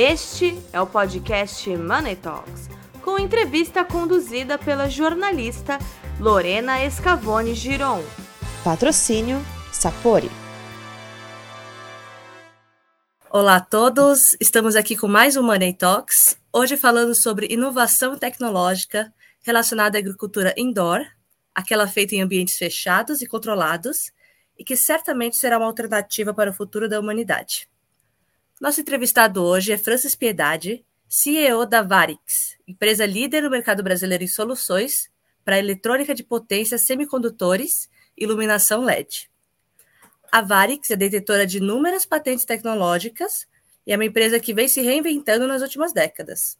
Este é o podcast Money Talks, com entrevista conduzida pela jornalista Lorena Escavone Giron. Patrocínio Sapori. Olá a todos, estamos aqui com mais um Money Talks, hoje falando sobre inovação tecnológica relacionada à agricultura indoor, aquela feita em ambientes fechados e controlados, e que certamente será uma alternativa para o futuro da humanidade. Nosso entrevistado hoje é Francis Piedade, CEO da Varix, empresa líder no mercado brasileiro em soluções para eletrônica de potência, semicondutores e iluminação LED. A Varix é detentora de inúmeras patentes tecnológicas e é uma empresa que vem se reinventando nas últimas décadas.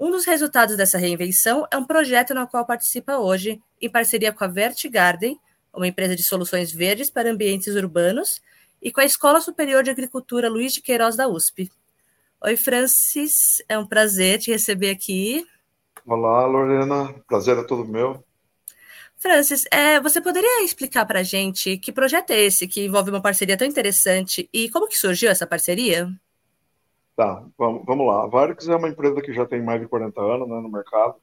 Um dos resultados dessa reinvenção é um projeto no qual participa hoje, em parceria com a Vertigarden, uma empresa de soluções verdes para ambientes urbanos, e com a Escola Superior de Agricultura Luiz de Queiroz da USP. Oi, Francis, é um prazer te receber aqui. Olá, Lorena, prazer é todo meu. Francis, é, você poderia explicar para a gente que projeto é esse que envolve uma parceria tão interessante e como que surgiu essa parceria? Tá, vamos, vamos lá. A Varix é uma empresa que já tem mais de 40 anos né, no mercado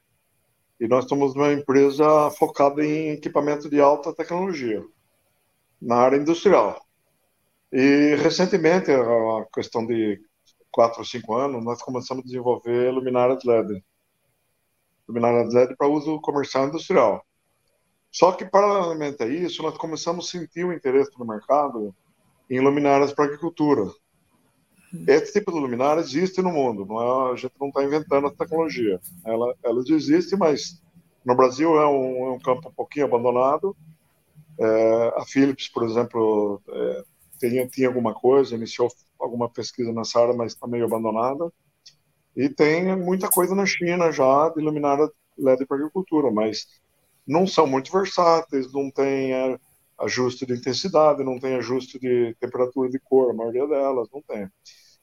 e nós somos uma empresa focada em equipamento de alta tecnologia na área industrial. E recentemente, a questão de quatro ou cinco anos, nós começamos a desenvolver luminárias LED. Luminárias LED para uso comercial e industrial. Só que, paralelamente a isso, nós começamos a sentir o interesse no mercado em luminárias para agricultura. Esse tipo de luminária existe no mundo, é, a gente não está inventando a tecnologia. Ela, elas existem, mas no Brasil é um, é um campo um pouquinho abandonado. É, a Philips, por exemplo, é, tinha, alguma coisa, iniciou alguma pesquisa nessa área, mas está meio abandonada. E tem muita coisa na China já de luminária LED para agricultura, mas não são muito versáteis, não tem é, ajuste de intensidade, não tem ajuste de temperatura de cor, a maioria delas não tem.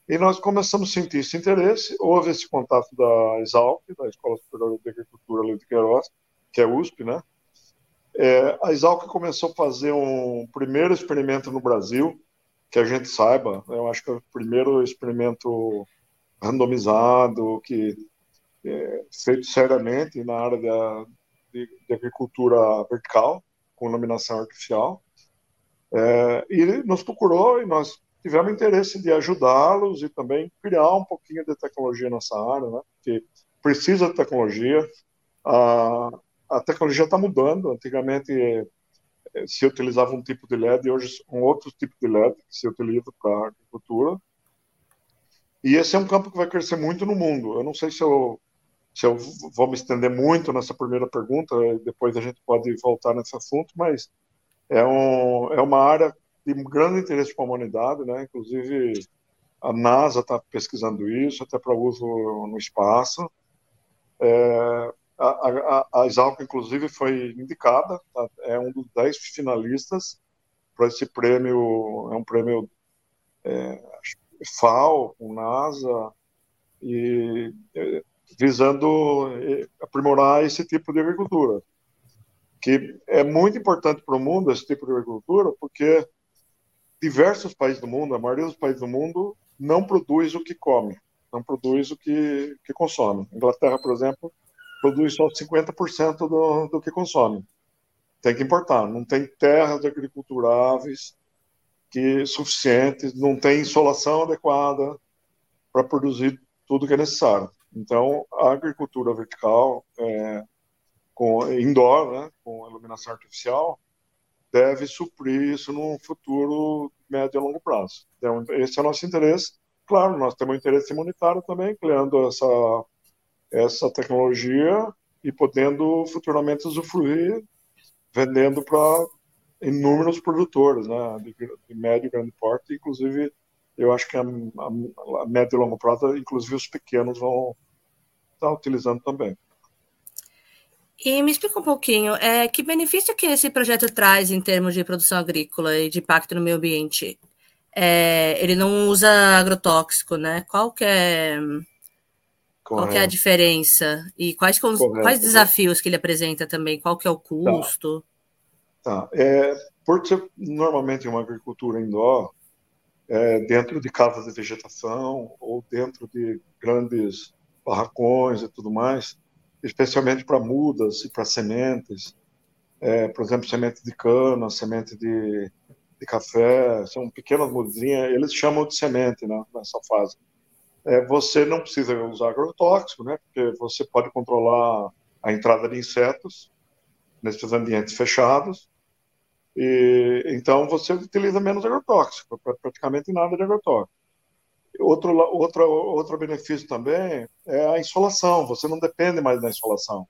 E nós começamos a sentir esse interesse, houve esse contato da Exalc, da Escola Superior de Agricultura de Queiroz, que é USP, né? É, a Exalc começou a fazer um primeiro experimento no Brasil, que a gente saiba, eu acho que é o primeiro experimento randomizado, que é feito seriamente na área da, de, de, agricultura vertical, com iluminação artificial. É, e ele nos procurou e nós tivemos interesse de ajudá-los e também criar um pouquinho de tecnologia nessa área, né? Porque precisa de tecnologia. A, a tecnologia está mudando. Antigamente se utilizava um tipo de LED e hoje um outro tipo de LED que se utiliza para agricultura. E esse é um campo que vai crescer muito no mundo. Eu não sei se eu, se eu vou me estender muito nessa primeira pergunta, depois a gente pode voltar nesse assunto, mas é, um, é uma área de grande interesse para a humanidade, né? Inclusive a NASA está pesquisando isso, até para uso no espaço. É, a, a, a inclusive, foi indicada, tá? é um dos dez finalistas para esse prêmio, é um prêmio é, FAO, com NASA, e é, visando é, aprimorar esse tipo de agricultura, que é muito importante para o mundo, esse tipo de agricultura, porque diversos países do mundo, a maioria dos países do mundo, não produz o que come, não produz o que, que consome. Inglaterra, por exemplo, produz só 50% do, do que consome. Tem que importar. Não tem terras agriculturáveis que suficientes, não tem insolação adequada para produzir tudo que é necessário. Então, a agricultura vertical, é, com indoor, né, com iluminação artificial, deve suprir isso no futuro médio e longo prazo. Então, esse é o nosso interesse. Claro, nós temos um interesse imunitário também, criando essa essa tecnologia e podendo futuramente usufruir vendendo para inúmeros produtores, né, de, de, médio e grande porte, inclusive eu acho que a, a, a médio e longo prazo, inclusive os pequenos vão estar tá utilizando também. E me explica um pouquinho, é, que benefício que esse projeto traz em termos de produção agrícola e de impacto no meio ambiente? É, ele não usa agrotóxico, né? Qual que é Correto. Qual é a diferença? E quais, quais desafios que ele apresenta também? Qual que é o custo? Tá. tá. É, por ser normalmente uma agricultura indoor, é, dentro de casas de vegetação ou dentro de grandes barracões e tudo mais, especialmente para mudas e para sementes, é, por exemplo, semente de cana, semente de, de café, são pequenas mudinhas, eles chamam de semente né, nessa fase. É, você não precisa usar agrotóxico, né, porque você pode controlar a entrada de insetos nesses ambientes fechados, e, então você utiliza menos agrotóxico, praticamente nada de agrotóxico. Outro, outro, outro benefício também é a insolação, você não depende mais da insolação.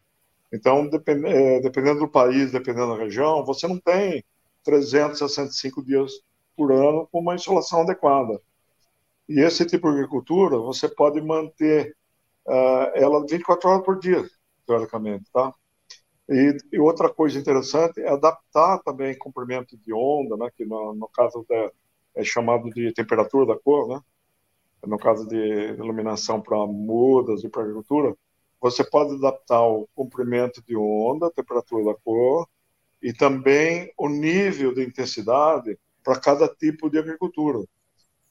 Então, depend, é, dependendo do país, dependendo da região, você não tem 365 dias por ano com uma insolação adequada. E esse tipo de agricultura, você pode manter uh, ela 24 horas por dia, teoricamente, tá? E, e, outra coisa interessante é adaptar também comprimento de onda, né, que no, no caso é chamado de temperatura da cor, né, no caso de iluminação para mudas e para agricultura, você pode adaptar o comprimento de onda, a temperatura da cor e também o nível de intensidade para cada tipo de agricultura.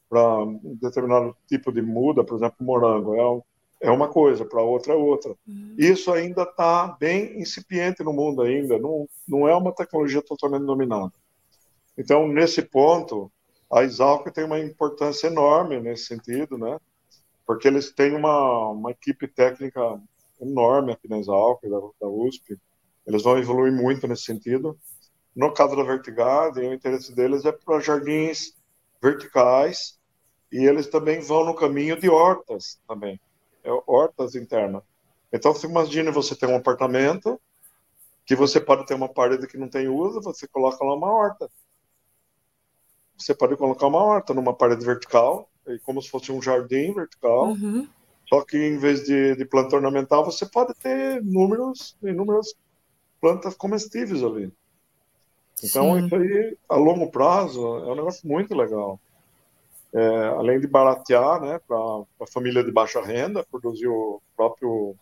Para um determinado tipo de muda, por exemplo, morango, é um, é uma coisa, para outra é outra. Uhum. Isso ainda está bem incipiente no mundo ainda, não, não é uma tecnologia totalmente dominada. Então, nesse ponto, a Exalc tem uma importância enorme nesse sentido, né? Porque eles têm uma, uma equipe técnica enorme aqui na Exalc, da, da USP. Eles vão evoluir muito nesse sentido. No caso da Vertigade, o interesse deles é para jardins verticais e eles também vão no caminho de hortas também é hortas internas. Então, você imagina você ter um apartamento que você pode ter uma parede que não tem uso, você coloca lá uma horta. Você pode colocar uma horta numa parede vertical, como se fosse um jardim vertical. Uhum. Só que em vez de, de planta ornamental, você pode ter números, inúmeras plantas comestíveis ali. Então, Sim. isso aí, a longo prazo, é um negócio muito legal é, além de baratear né, para a família de baixa renda, produzir o próprio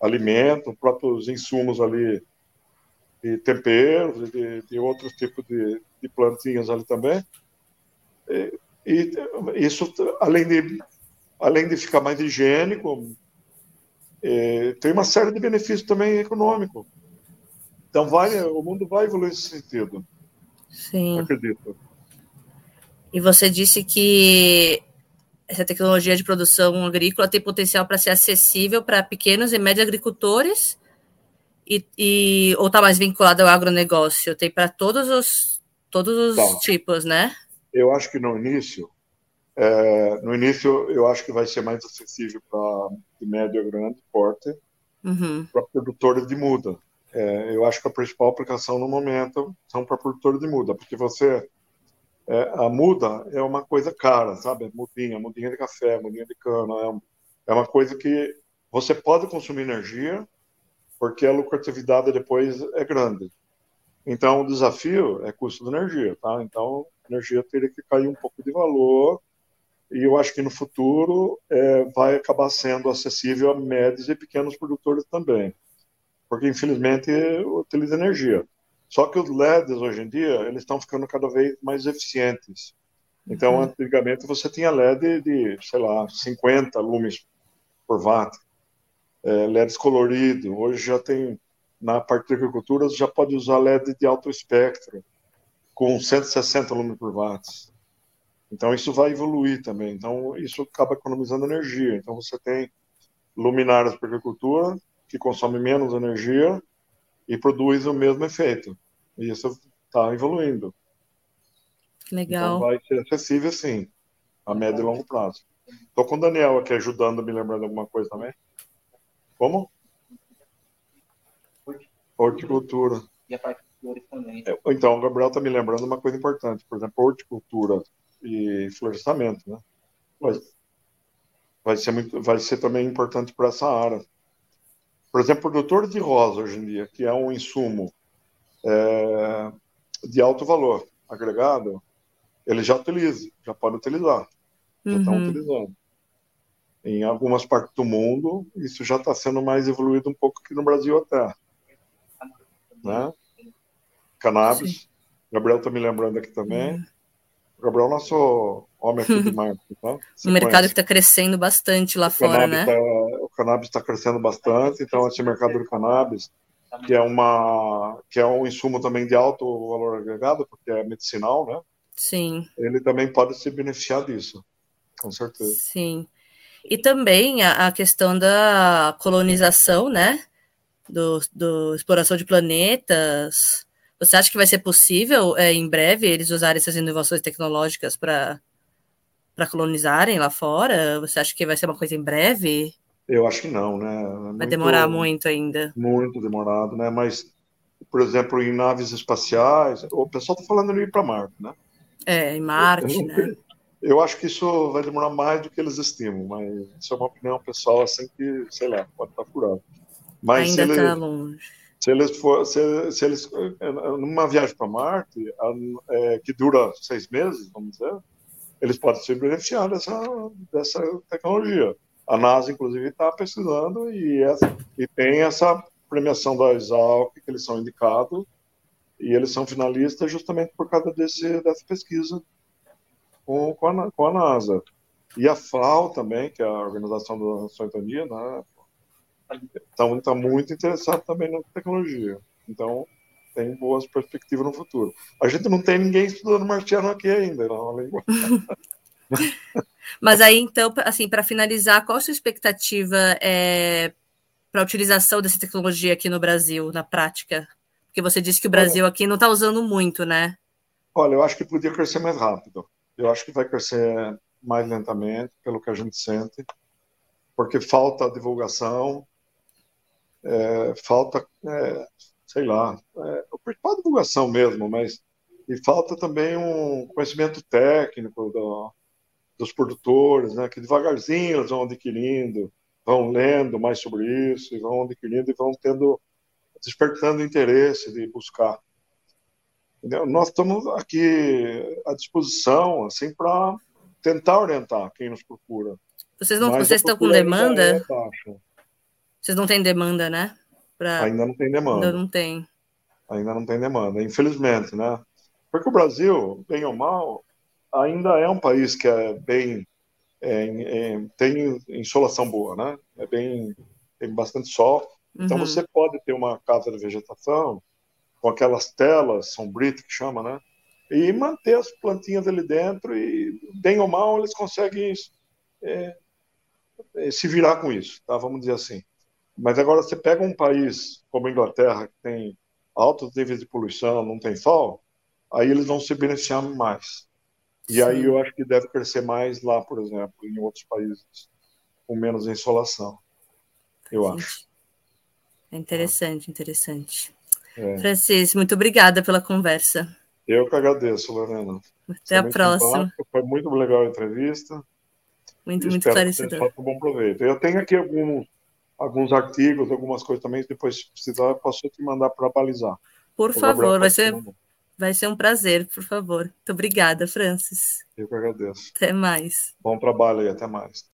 alimento, próprios insumos ali de temperos, de, de outros tipos de, de, plantinhas ali também. E, e, isso, além de, além de ficar mais higiênico, é, tem uma série de benefícios também econômicos. Então, vai, o mundo vai evoluir nesse sentido. Sim. Acredito. E você disse que essa tecnologia de produção agrícola tem potencial para ser acessível para pequenos e médios agricultores e, e ou está mais vinculado ao agronegócio? Tem para todos os todos os tá. tipos, né? Eu acho que no início, é, no início eu acho que vai ser mais acessível para médio e grande porte, uhum. para produtores de muda. É, eu acho que a principal aplicação no momento são para produtores de muda, porque você é, a muda é uma coisa cara, sabe? Mudinha, mudinha de café, mudinha de cana. É, é uma coisa que você pode consumir energia, porque a lucratividade depois é grande. Então, o desafio é custo de energia, tá? Então, a energia teria que cair um pouco de valor, e eu acho que no futuro é, vai acabar sendo acessível a médios e pequenos produtores também, porque infelizmente utiliza energia. Só que os LEDs hoje em dia eles estão ficando cada vez mais eficientes. Então, uhum. antigamente você tinha LED de, sei lá, 50 lumes por watt, é, LEDs colorido. Hoje já tem na parte de agricultura já pode usar LED de alto espectro com 160 lumes por watt. Então isso vai evoluir também. Então isso acaba economizando energia. Então você tem luminárias para agricultura que consomem menos energia e produz o mesmo efeito. E isso está evoluindo. Legal. Então vai ser acessível, sim, a médio e longo prazo. Estou com o Daniel aqui ajudando, me lembrando alguma coisa também. Como? Horticultura. E a parte de flores também. É, então, o Gabriel está me lembrando uma coisa importante, por exemplo, horticultura e florestamento, né? Vai, vai, ser, muito, vai ser também importante para essa área. Por exemplo, produtor de rosa hoje em dia, que é um insumo é, de alto valor agregado, ele já utiliza, já pode utilizar, já estão uhum. utilizando. Em algumas partes do mundo, isso já está sendo mais evoluído um pouco aqui no Brasil até. Né? Cannabis. Sim. Gabriel está me lembrando aqui também. Uhum. Gabriel, nosso Homem aqui de marketing, tá? um mercado que está crescendo bastante lá o fora, né? Tá, o cannabis está crescendo bastante, então esse mercado do cannabis, que é uma que é um insumo também de alto valor agregado, porque é medicinal, né? Sim. Ele também pode se beneficiar disso, com certeza. Sim. E também a, a questão da colonização, né? Do, do exploração de planetas. Você acha que vai ser possível, é, em breve, eles usarem essas inovações tecnológicas para para colonizarem lá fora? Você acha que vai ser uma coisa em breve? Eu acho que não, né? É Vai muito- demorar muito ainda. Muito demorado, né? Mas, por exemplo, em naves espaciais, o pessoal está falando de ir para Marte, né? É, em Marte, né? Eu acho que isso vai demorar mais do que eles estimam, mas isso é uma opinião pessoal, assim, que, sei lá, pode estar furado. Mas Ainda está longe. se eles for, se, se eles numa viagem para Marte, é, que dura seis meses, vamos dizer, eles podem se beneficiar dessa, dessa tecnologia. A NASA, inclusive, está pesquisando e, e tem essa premiação da Exalc, que eles são indicados, e eles são finalistas justamente por causa desse, dessa pesquisa com, com, a, com a NASA. E a FAO também, que é a Organização das Nações Unidas, né, está tá muito interessado também na tecnologia. Então, tem boas perspectivas no futuro. A gente não tem ninguém estudando marciano aqui ainda, não, além Mas aí, então, assim, para finalizar, qual a sua expectativa é, para a utilização dessa tecnologia aqui no Brasil, na prática? Porque você disse que o Brasil aqui não está usando muito, né? Olha, eu acho que podia crescer mais rápido. Eu acho que vai crescer mais lentamente, pelo que a gente sente, porque falta divulgação, é, falta, é, sei lá, é, o principal divulgação mesmo, mas e falta também um conhecimento técnico do, dos produtores, né, que devagarzinho eles vão adquirindo, vão lendo mais sobre isso, e vão adquirindo e vão tendo, despertando interesse de buscar. Entendeu? Nós estamos aqui à disposição, assim, para tentar orientar quem nos procura. Vocês, não, Mas vocês estão com demanda? é. Vocês não têm demanda, né? Pra... Ainda não tem demanda. Ainda não tem. Ainda não tem demanda, infelizmente, né? Porque o Brasil, bem ou mal, ainda é um país que é bem é, é, tem insolação boa, né? É bem tem bastante sol. Então Uhum. você pode ter uma casa de vegetação com aquelas telas sombritas que chama, né? E manter as plantinhas ali dentro e bem ou mal eles conseguem é, é, se virar com isso, tá? Vamos dizer assim. Mas agora você pega um país como a Inglaterra que tem altos níveis de poluição, não tem sol, aí eles vão se beneficiar mais. E Sim. aí eu acho que deve crescer mais lá, por exemplo, em outros países com menos insolação. Eu Sim. acho. É interessante, interessante. É. Francis, muito obrigada pela conversa. Eu que agradeço, Lorena. Até Você a próxima. Foi muito legal a entrevista. Muito, e muito esclarecedor. um bom proveito. Eu tenho aqui alguns, alguns artigos, algumas coisas também, depois, se precisar, eu posso te mandar para balizar. Por favor, vai ser. Vai ser um prazer, por favor. Muito obrigada, Francis. Eu que agradeço. Até mais. Bom trabalho aí, até mais.